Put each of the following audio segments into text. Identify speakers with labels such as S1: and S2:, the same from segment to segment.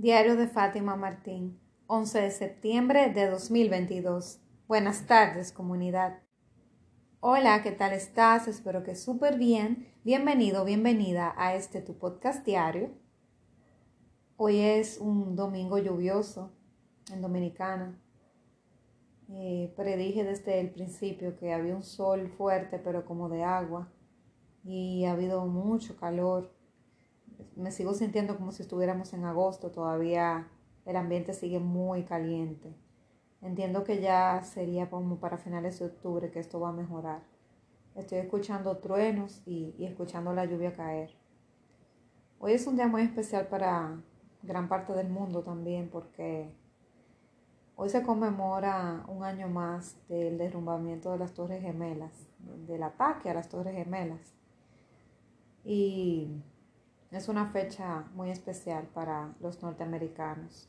S1: Diario de Fátima Martín, 11 de septiembre de 2022. Buenas tardes, comunidad. Hola, ¿qué tal estás? Espero que súper bien. Bienvenido, bienvenida a este tu podcast diario. Hoy es un domingo lluvioso en Dominicana. Eh, predije desde el principio que había un sol fuerte, pero como de agua, y ha habido mucho calor me sigo sintiendo como si estuviéramos en agosto, todavía el ambiente sigue muy caliente. Entiendo que ya sería como para finales de octubre que esto va a mejorar. Estoy escuchando truenos y, escuchando la lluvia caer. Hoy es un día muy especial para gran parte del mundo también porque hoy se conmemora un año más del derrumbamiento de las Torres Gemelas, del ataque a las Torres Gemelas. Y es una fecha muy especial para los norteamericanos.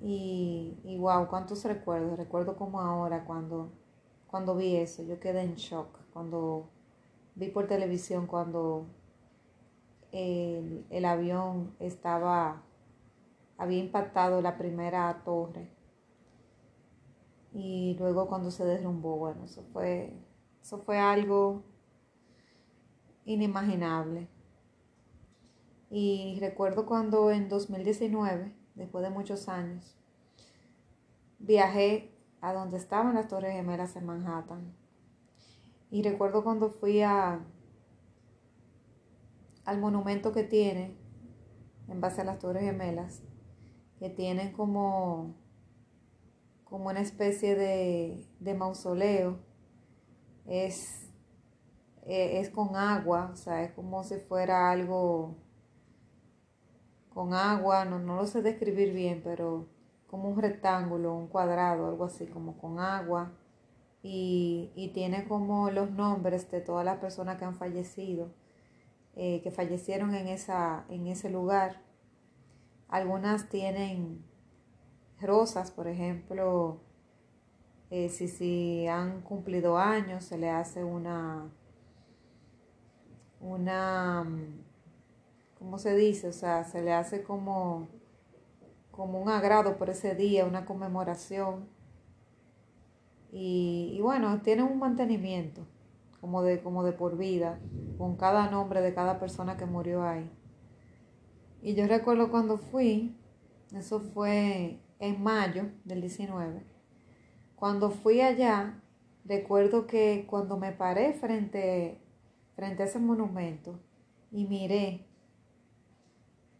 S1: Y, y wow, cuántos recuerdos. Recuerdo como ahora cuando, cuando vi eso, yo quedé en shock. Cuando vi por televisión cuando el, el avión estaba, había impactado la primera torre. Y luego cuando se derrumbó, bueno, eso fue, eso fue algo inimaginable. Y recuerdo cuando en 2019, después de muchos años, viajé a donde estaban las Torres Gemelas en Manhattan. Y recuerdo cuando fui a, al monumento que tiene, en base a las Torres Gemelas, que tienen como, como una especie de, de mausoleo. Es eh, es con agua, o sea, es como si fuera algo con agua, no, no lo sé describir bien, pero como un rectángulo, un cuadrado, algo así, como con agua. Y, y tiene como los nombres de todas las personas que han fallecido, eh, que fallecieron en, esa, en ese lugar. Algunas tienen rosas, por ejemplo, eh, si, si han cumplido años, se le hace una, una, ¿cómo se dice? O sea, se le hace como, como un agrado por ese día, una conmemoración. Y, bueno, tiene un mantenimiento como de, como de por vida, con cada nombre de cada persona que murió ahí. Y yo recuerdo cuando fui, eso fue en mayo del 19, cuando fui allá, recuerdo que cuando me paré frente frente a ese monumento y miré,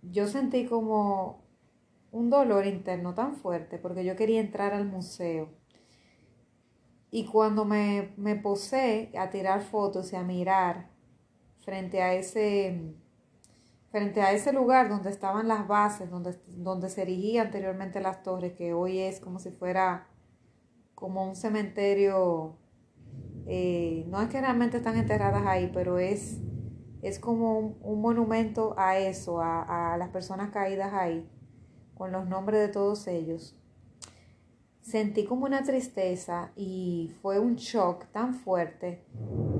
S1: yo sentí como un dolor interno tan fuerte porque yo quería entrar al museo. Y cuando me, me posé a tirar fotos y a mirar frente a ese, frente a ese lugar donde estaban las bases, donde, donde se erigían anteriormente las torres, que hoy es como si fuera como un cementerio eh, no es que realmente están enterradas ahí, pero es, es como un, monumento a eso, a, a, las personas caídas ahí, con los nombres de todos ellos. Sentí como una tristeza y fue un shock tan fuerte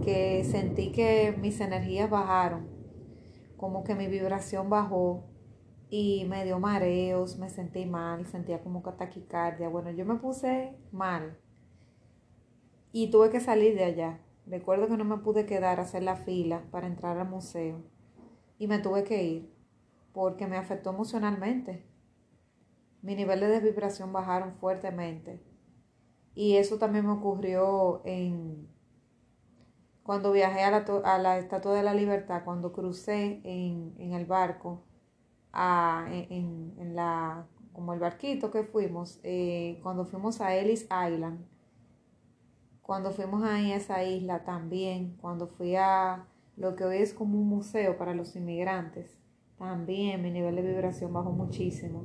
S1: que sentí que mis energías bajaron, como que mi vibración bajó y me dio mareos, me sentí mal, sentía como taquicardia. Bueno, yo me puse mal y tuve que salir de allá. Recuerdo que no me pude quedar a hacer la fila para entrar al museo y me tuve que ir porque me afectó emocionalmente. Mi nivel de vibración bajaron fuertemente y eso también me ocurrió en cuando viajé a la, a la Estatua de la Libertad, cuando crucé en, en el barco, a, en, en, la, como el barquito que fuimos, eh, cuando fuimos a Ellis Island cuando fuimos ahí a esa isla también, cuando fui a lo que hoy es como un museo para los inmigrantes, también mi nivel de vibración bajó muchísimo.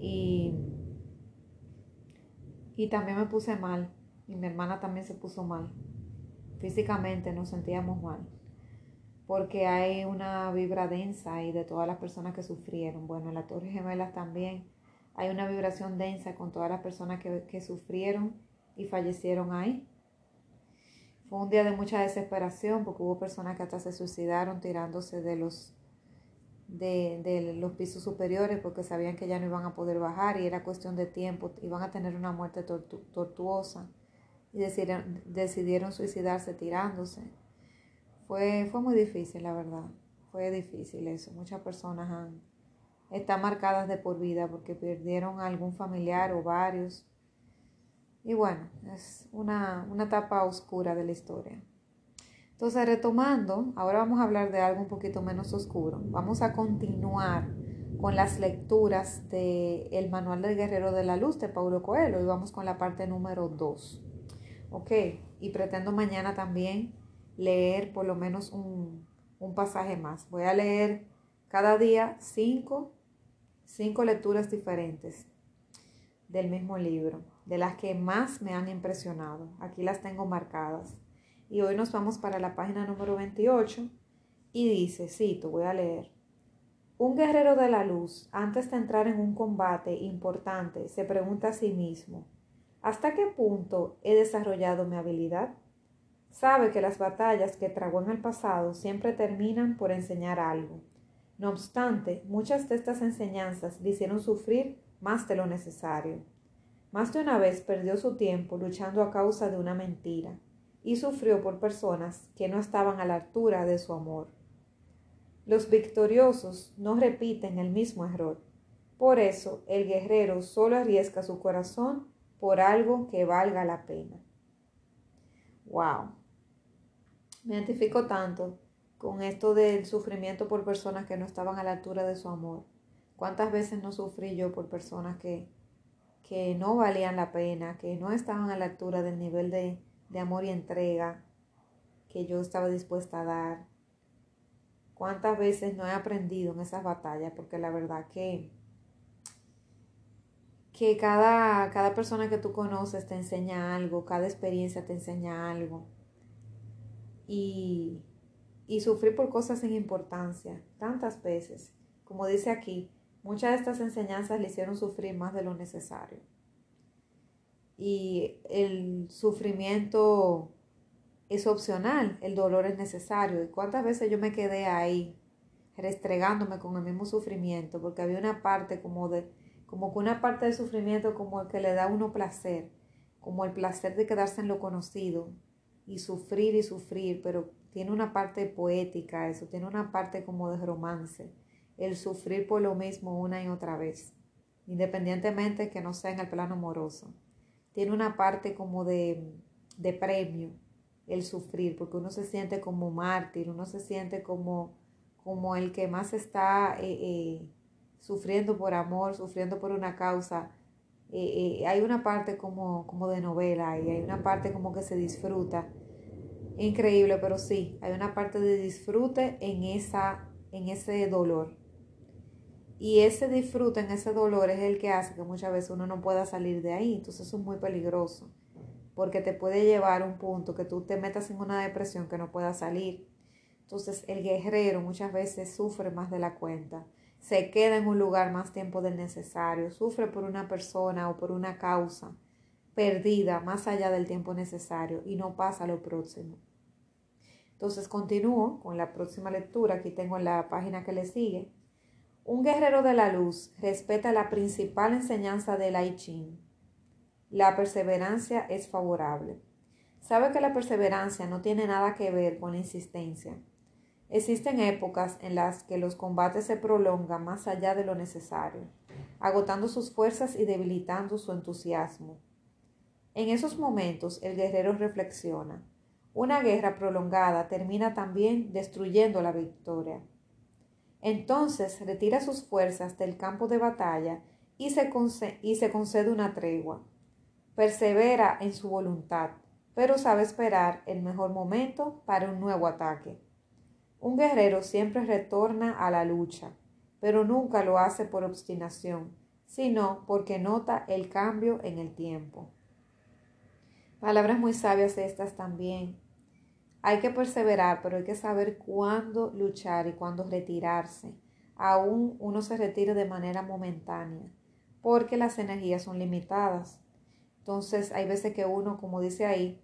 S1: Y, y también me puse mal. Y mi hermana también se puso mal. Físicamente nos sentíamos mal. Porque hay una vibra densa ahí de todas las personas que sufrieron. Bueno, en la Torre Gemelas también hay una vibración densa con todas las personas que, que sufrieron y fallecieron ahí. Fue un día de mucha desesperación porque hubo personas que hasta se suicidaron tirándose de los, de, de, los pisos superiores porque sabían que ya no iban a poder bajar y era cuestión de tiempo, iban a tener una muerte tortuosa y decidieron, decidieron suicidarse tirándose. Fue, fue muy difícil, la verdad. Fue difícil eso. Muchas personas han, están marcadas de por vida porque perdieron a algún familiar o varios. Y bueno, es una, una etapa oscura de la historia. Entonces, retomando, ahora vamos a hablar de algo un poquito menos oscuro. Vamos a continuar con las lecturas del el Manual del Guerrero de la Luz de Paulo Coelho y vamos con la parte número 2. Ok, y pretendo mañana también leer por lo menos un, un pasaje más. Voy a leer cada día cinco, cinco lecturas diferentes del mismo libro, de las que más me han impresionado. Aquí las tengo marcadas. Y hoy nos vamos para la página número 28 y dice, cito, voy a leer. Un guerrero de la luz, antes de entrar en un combate importante, se pregunta a sí mismo, ¿hasta qué punto he desarrollado mi habilidad? Sabe que las batallas que tragó en el pasado siempre terminan por enseñar algo. No obstante, muchas de estas enseñanzas le hicieron sufrir más de lo necesario. Más de una vez perdió su tiempo luchando a causa de una mentira y sufrió por personas que no estaban a la altura de su amor. Los victoriosos no repiten el mismo error. Por eso el guerrero solo arriesga su corazón por algo que valga la pena. Wow. Me identifico tanto con esto del sufrimiento por personas que no estaban a la altura de su amor. ¿Cuántas veces no sufrí yo por personas que, que no valían la pena, que no estaban a la altura del nivel de, de amor y entrega que yo estaba dispuesta a dar. ¿Cuántas veces no he aprendido en esas batallas? Porque la verdad que, que cada, cada persona que tú conoces te enseña algo, cada experiencia te enseña algo. Y, y sufrir por cosas sin importancia, tantas veces. Como dice aquí, muchas de estas enseñanzas le hicieron sufrir más de lo necesario y el sufrimiento es opcional, el dolor es necesario. ¿Y cuántas veces yo me quedé ahí restregándome con el mismo sufrimiento? Porque había una parte como de, como que una parte del sufrimiento como el que le da a uno placer, como el placer de quedarse en lo conocido y sufrir y sufrir, pero tiene una parte poética eso, tiene una parte como de romance, el sufrir por lo mismo una y otra vez, independientemente que no sea en el plano amoroso tiene una parte como de, de premio el sufrir, porque uno se siente como mártir, uno se siente como, como el que más está eh, eh, sufriendo por amor, sufriendo por una causa. Eh, hay una parte como, como de novela y hay una parte como que se disfruta. Increíble, pero sí, hay una parte de disfrute en, esa, en ese dolor. Y ese disfrute en ese dolor es el que hace que muchas veces uno no pueda salir de ahí. Entonces eso es muy peligroso, porque te puede llevar a un punto que tú te metas en una depresión que no puedas salir. Entonces el guerrero muchas veces sufre más de la cuenta, se queda en un lugar más tiempo del necesario, sufre por una persona o por una causa perdida más allá del tiempo necesario y no pasa lo próximo. Entonces continúo con la próxima lectura, aquí tengo en la página que le sigue. Un guerrero de la luz respeta la principal enseñanza del I. La perseverancia es favorable. Sabe que la perseverancia no tiene nada que ver con la insistencia. Existen épocas en las que los combates se prolongan más allá de lo necesario, agotando sus fuerzas y debilitando su entusiasmo. En esos momentos el guerrero reflexiona. Una guerra prolongada termina también destruyendo la victoria. Entonces retira sus fuerzas del campo de batalla y se, y se concede una tregua. Persevera en su voluntad, pero sabe esperar el mejor momento para un nuevo ataque. Un guerrero siempre retorna a la lucha, pero nunca lo hace por obstinación, sino porque nota el cambio en el tiempo. Palabras muy sabias estas también hay que perseverar, pero hay que saber cuándo luchar y cuándo retirarse. Aún uno se retire de manera momentánea, porque las energías son limitadas. Entonces hay veces que uno, como dice ahí,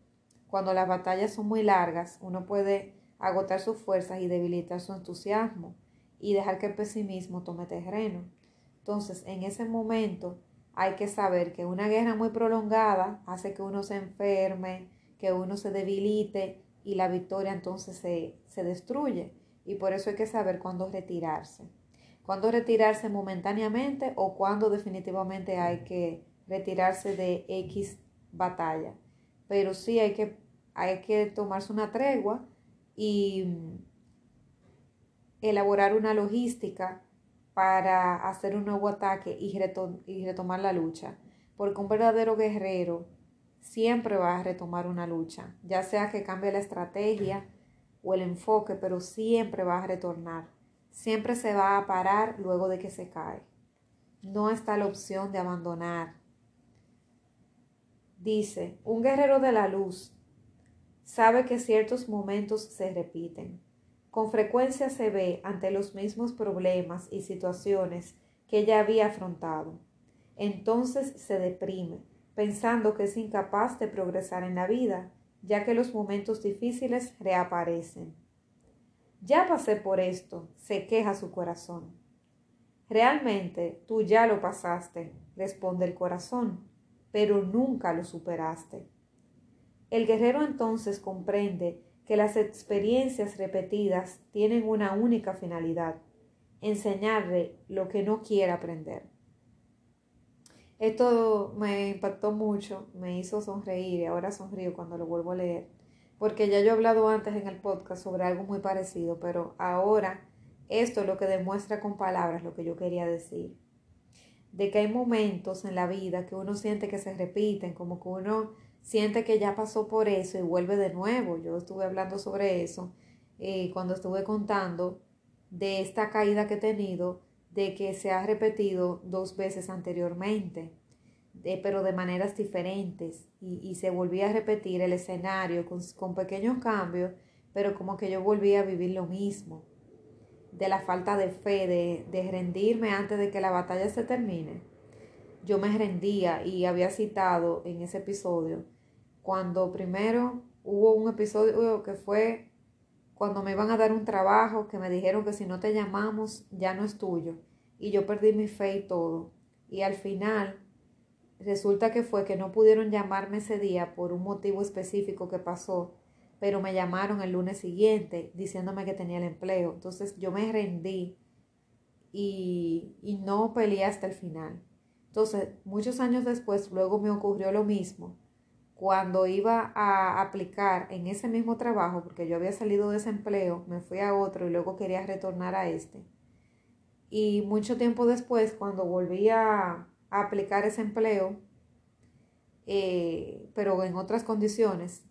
S1: cuando las batallas son muy largas, uno puede agotar sus fuerzas y debilitar su entusiasmo. y dejar que el pesimismo tome terreno. Entonces, en ese momento hay que saber que una guerra muy prolongada hace que uno se enferme, que uno se debilite y la victoria entonces se, se destruye. Y por eso hay que saber cuándo retirarse. Cuándo retirarse momentáneamente o cuándo definitivamente hay que retirarse de X batalla. Pero sí hay que, hay que tomarse una tregua y mm, elaborar una logística para hacer un nuevo ataque y, y retomar la lucha. Porque un verdadero guerrero siempre va a retomar una lucha, ya sea que cambie la estrategia o el enfoque, pero siempre va a retornar. Siempre se va a parar luego de que se cae. No está la opción de abandonar. Dice, un guerrero de la luz sabe que ciertos momentos se repiten. Con frecuencia se ve ante los mismos problemas y situaciones que ya había afrontado. Entonces se deprime, pensando que es incapaz de progresar en la vida, ya que los momentos difíciles reaparecen. Ya pasé por esto, se queja su corazón. Realmente tú ya lo pasaste, responde el corazón, pero nunca lo superaste. El guerrero entonces comprende que las experiencias repetidas tienen una única finalidad, enseñarle lo que no quiere aprender. Esto me impactó mucho, me hizo sonreír y ahora sonrío cuando lo vuelvo a leer, porque ya yo he hablado antes en el podcast sobre algo muy parecido, pero ahora esto es lo que demuestra con palabras lo que yo quería decir. De que hay momentos en la vida que uno siente que se repiten, como que uno siente que ya pasó por eso y vuelve de nuevo. Yo estuve hablando sobre eso eh, cuando estuve contando de esta caída que he tenido, de que se ha repetido dos veces anteriormente, pero de maneras diferentes, y, se volvía a repetir el escenario con, con pequeños cambios, pero como que yo volvía a vivir lo mismo, de la falta de fe, de, de rendirme antes de que la batalla se termine. Yo me rendía y había citado en ese episodio cuando primero hubo un episodio que fue cuando me iban a dar un trabajo, que me dijeron que si no te llamamos ya no es tuyo. Y yo perdí mi fe y todo. Y al final resulta que fue que no pudieron llamarme ese día por un motivo específico que pasó, pero me llamaron el lunes siguiente diciéndome que tenía el empleo. Entonces yo me rendí y, y no peleé hasta el final. Entonces, muchos años después, luego me ocurrió lo mismo cuando iba a aplicar en ese mismo trabajo, porque yo había salido de ese empleo, me fui a otro y luego quería retornar a este. Y mucho tiempo después, cuando volví a, aplicar ese empleo, eh, pero en otras condiciones,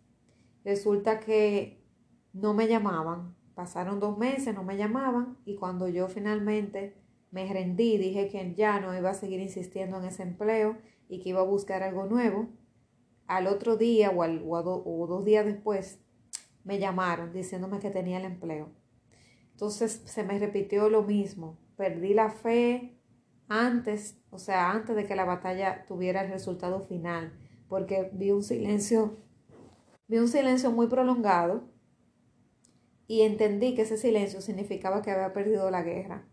S1: resulta que no me llamaban. Pasaron dos meses, no me llamaban y cuando yo finalmente me rendí, dije que ya no iba a seguir insistiendo en ese empleo y que iba a buscar algo nuevo al otro día o, al, o, dos días después me llamaron diciéndome que tenía el empleo. Entonces se me repitió lo mismo. Perdí la fe antes, o sea, antes de que la batalla tuviera el resultado final, porque vi un silencio, vi un silencio muy prolongado y entendí que ese silencio significaba que había perdido la guerra.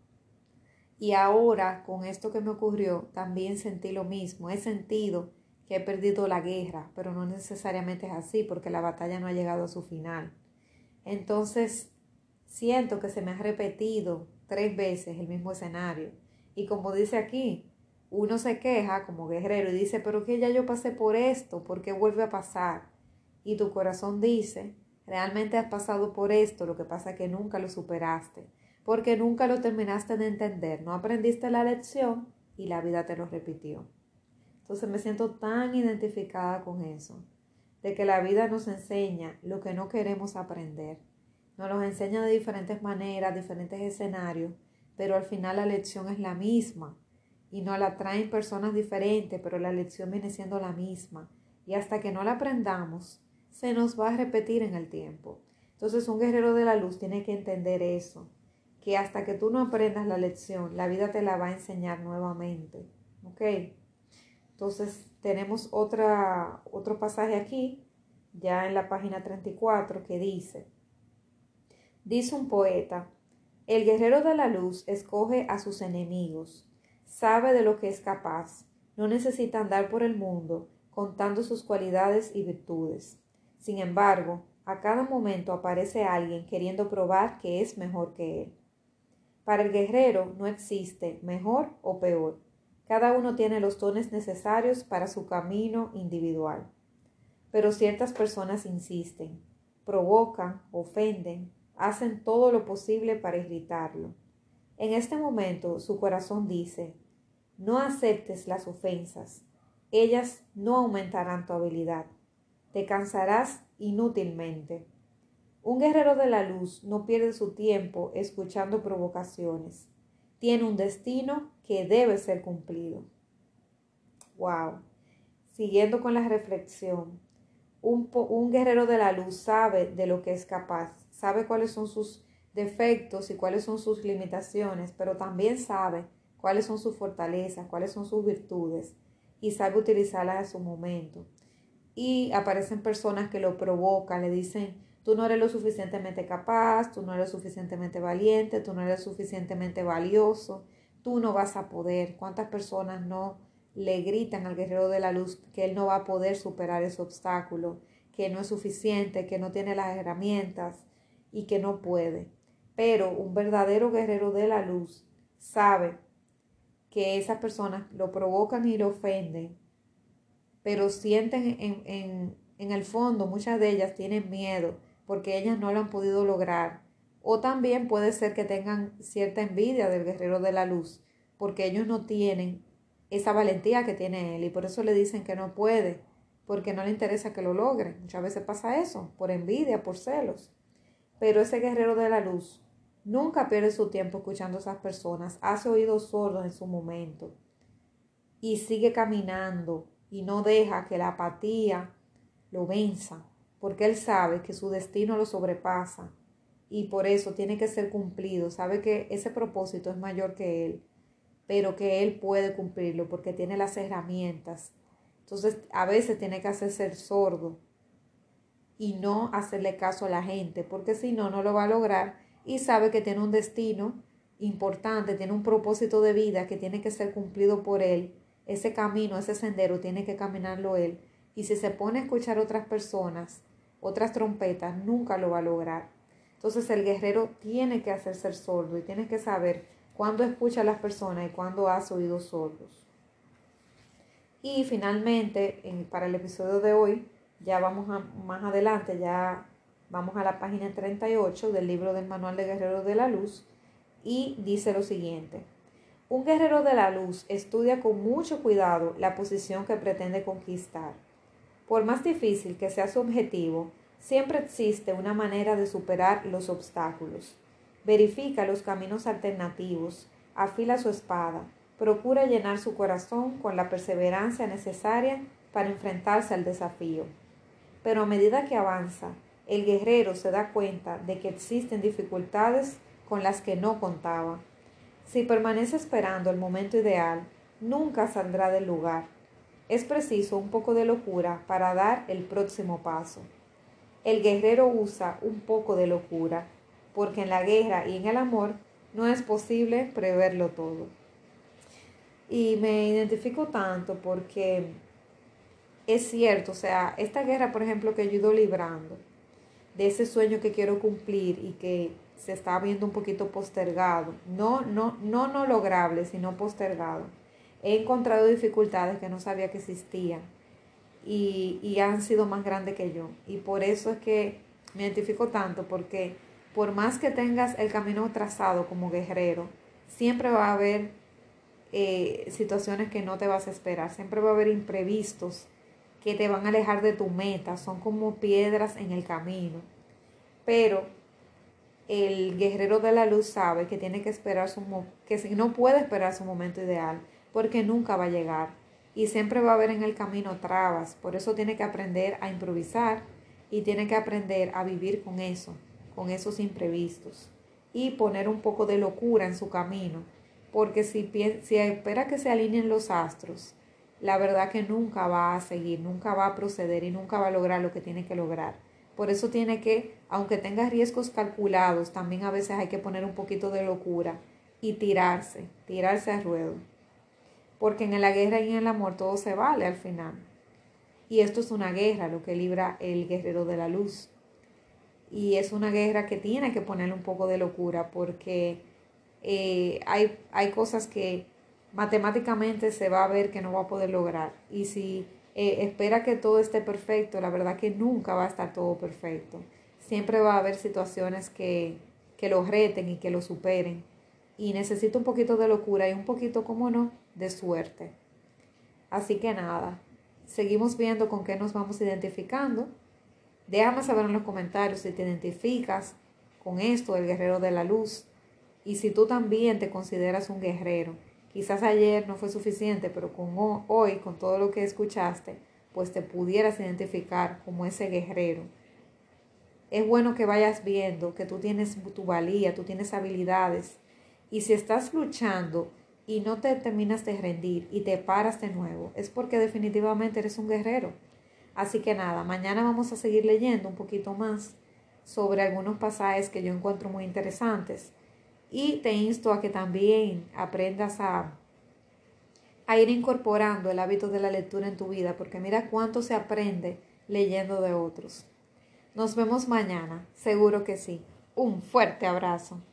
S1: Y ahora, con esto que me ocurrió, también sentí lo mismo. He sentido que he perdido la guerra, pero no necesariamente es así porque la batalla no ha llegado a su final. Entonces, siento que se me ha repetido tres veces el mismo escenario. Y como dice aquí, uno se queja como guerrero y dice, pero que ya yo pasé por esto, ¿por qué vuelve a pasar? Y tu corazón dice, realmente has pasado por esto, lo que pasa es que nunca lo superaste, porque nunca lo terminaste de entender, no aprendiste la lección y la vida te lo repitió. Entonces me siento tan identificada con eso, de que la vida nos enseña lo que no queremos aprender. Nos lo enseña de diferentes maneras, diferentes escenarios, pero al final la lección es la misma. Y nos la traen personas diferentes, pero la lección viene siendo la misma. Y hasta que no la aprendamos, se nos va a repetir en el tiempo. Entonces un guerrero de la luz tiene que entender eso, que hasta que tú no aprendas la lección, la vida te la va a enseñar nuevamente. ¿Ok? Entonces tenemos otro pasaje aquí, ya en la página 34, que dice, dice un poeta, El guerrero de la luz escoge a sus enemigos, sabe de lo que es capaz, no necesita andar por el mundo contando sus cualidades y virtudes. Sin embargo, a cada momento aparece alguien queriendo probar que es mejor que él. Para el guerrero no existe mejor o peor. Cada uno tiene los dones necesarios para su camino individual. Pero ciertas personas insisten, provocan, ofenden, hacen todo lo posible para irritarlo. En este momento su corazón dice, no aceptes las ofensas, ellas no aumentarán tu habilidad, te cansarás inútilmente. Un guerrero de la luz no pierde su tiempo escuchando provocaciones, tiene un destino que debe ser cumplido. Wow. Siguiendo con la reflexión, un, un guerrero de la luz sabe de lo que es capaz, sabe cuáles son sus defectos y cuáles son sus limitaciones, pero también sabe cuáles son sus fortalezas, cuáles son sus virtudes y sabe utilizarlas a su momento. Y aparecen personas que lo provocan, le dicen, tú no eres lo suficientemente capaz, tú no eres suficientemente valiente, tú no eres suficientemente valioso, tú no vas a poder. ¿Cuántas personas no le gritan al guerrero de la luz que él no va a poder superar ese obstáculo, que no es suficiente, que no tiene las herramientas y que no puede? Pero un verdadero guerrero de la luz sabe que esas personas lo provocan y lo ofenden, pero sienten en, en, en el fondo, muchas de ellas tienen miedo porque ellas no lo han podido lograr. O también puede ser que tengan cierta envidia del guerrero de la luz, porque ellos no tienen esa valentía que tiene él y por eso le dicen que no puede, porque no le interesa que lo logre. Muchas veces pasa eso, por envidia, por celos. Pero ese guerrero de la luz Nunca pierde su tiempo escuchando a esas personas, hace oídos sordos en su momento y sigue caminando y no deja que la apatía lo venza, porque él sabe que su destino lo sobrepasa y por eso tiene que ser cumplido, sabe que ese propósito es mayor que él, pero que él puede cumplirlo porque tiene las herramientas. Entonces a veces tiene que hacerse sordo y no hacerle caso a la gente, porque si no, no lo va a lograr y sabe que tiene un destino importante, tiene un propósito de vida que tiene que ser cumplido por él. Ese camino, ese sendero tiene que caminarlo él. Y si se pone a escuchar otras personas, otras trompetas, nunca lo va a lograr. Entonces el guerrero tiene que hacerse sordo y tiene que saber cuándo escucha a las personas y cuándo hace oídos sordos. Y finalmente, para el episodio de hoy, ya vamos a, más adelante, ya Vamos a la página 38 del libro del Manual de Guerreros de la Luz y dice lo siguiente. Un guerrero de la luz estudia con mucho cuidado la posición que pretende conquistar. Por más difícil que sea su objetivo, siempre existe una manera de superar los obstáculos. Verifica los caminos alternativos, afila su espada, procura llenar su corazón con la perseverancia necesaria para enfrentarse al desafío. Pero a medida que avanza, el guerrero se da cuenta de que existen dificultades con las que no contaba. Si permanece esperando el momento ideal, nunca saldrá del lugar. Es preciso un poco de locura para dar el próximo paso. El guerrero usa un poco de locura, porque en la guerra y en el amor no es posible preverlo todo. Y me identifico tanto porque es cierto, o sea, esta guerra, por ejemplo, que yo he librando, de ese sueño que quiero cumplir y que se está viendo un poquito postergado, no, no, no no lograble, sino postergado. He encontrado dificultades que no sabía que existían y, y han sido más grandes que yo. Y por eso es que me identifico tanto, porque por más que tengas el camino trazado como guerrero, siempre va a haber eh, situaciones que no te vas a esperar, siempre va a haber imprevistos que te van a alejar de tu meta, son como piedras en el camino. Pero el guerrero de la luz sabe que tiene que esperar su que no puede esperar su momento ideal, porque nunca va a llegar y siempre va a haber en el camino trabas, por eso tiene que aprender a improvisar y tiene que aprender a vivir con eso, con esos imprevistos y poner un poco de locura en su camino, porque si, si espera que se alineen los astros, la verdad que nunca va a seguir, nunca va a proceder y nunca va a lograr lo que tiene que lograr, Por eso tiene que, aunque tenga riesgos calculados, también a veces hay que poner un poquito de locura y tirarse, tirarse a ruedo. Porque en la guerra y en el amor todo se vale al final. Y esto es una guerra, lo que libra el guerrero de la luz. Y es una guerra que tiene que ponerle un poco de locura porque eh, hay, hay cosas que matemáticamente se va a ver que no va a poder lograr. Y si eh, espera que todo esté perfecto, la verdad que nunca va a estar todo perfecto. Siempre va a haber situaciones que, que lo reten y que lo superen. Y necesita un poquito de locura y un poquito, como no, de suerte. Así que nada, seguimos viendo con qué nos vamos identificando. Déjame saber en los comentarios si te identificas con esto, el guerrero de la luz, y si tú también te consideras un guerrero. Quizás ayer no fue suficiente, pero con hoy, con todo lo que escuchaste, pues te pudieras identificar como ese guerrero. Es bueno que vayas viendo que tú tienes tu valía, tú tienes habilidades. Y si estás luchando y no te terminas de rendir y te paras de nuevo, es porque definitivamente eres un guerrero. Así que nada, mañana vamos a seguir leyendo un poquito más sobre algunos pasajes que yo encuentro muy interesantes y te insto a que también aprendas a, a ir incorporando el hábito de la lectura en tu vida, porque mira cuánto se aprende leyendo de otros. Nos vemos mañana, seguro que sí. Un fuerte abrazo.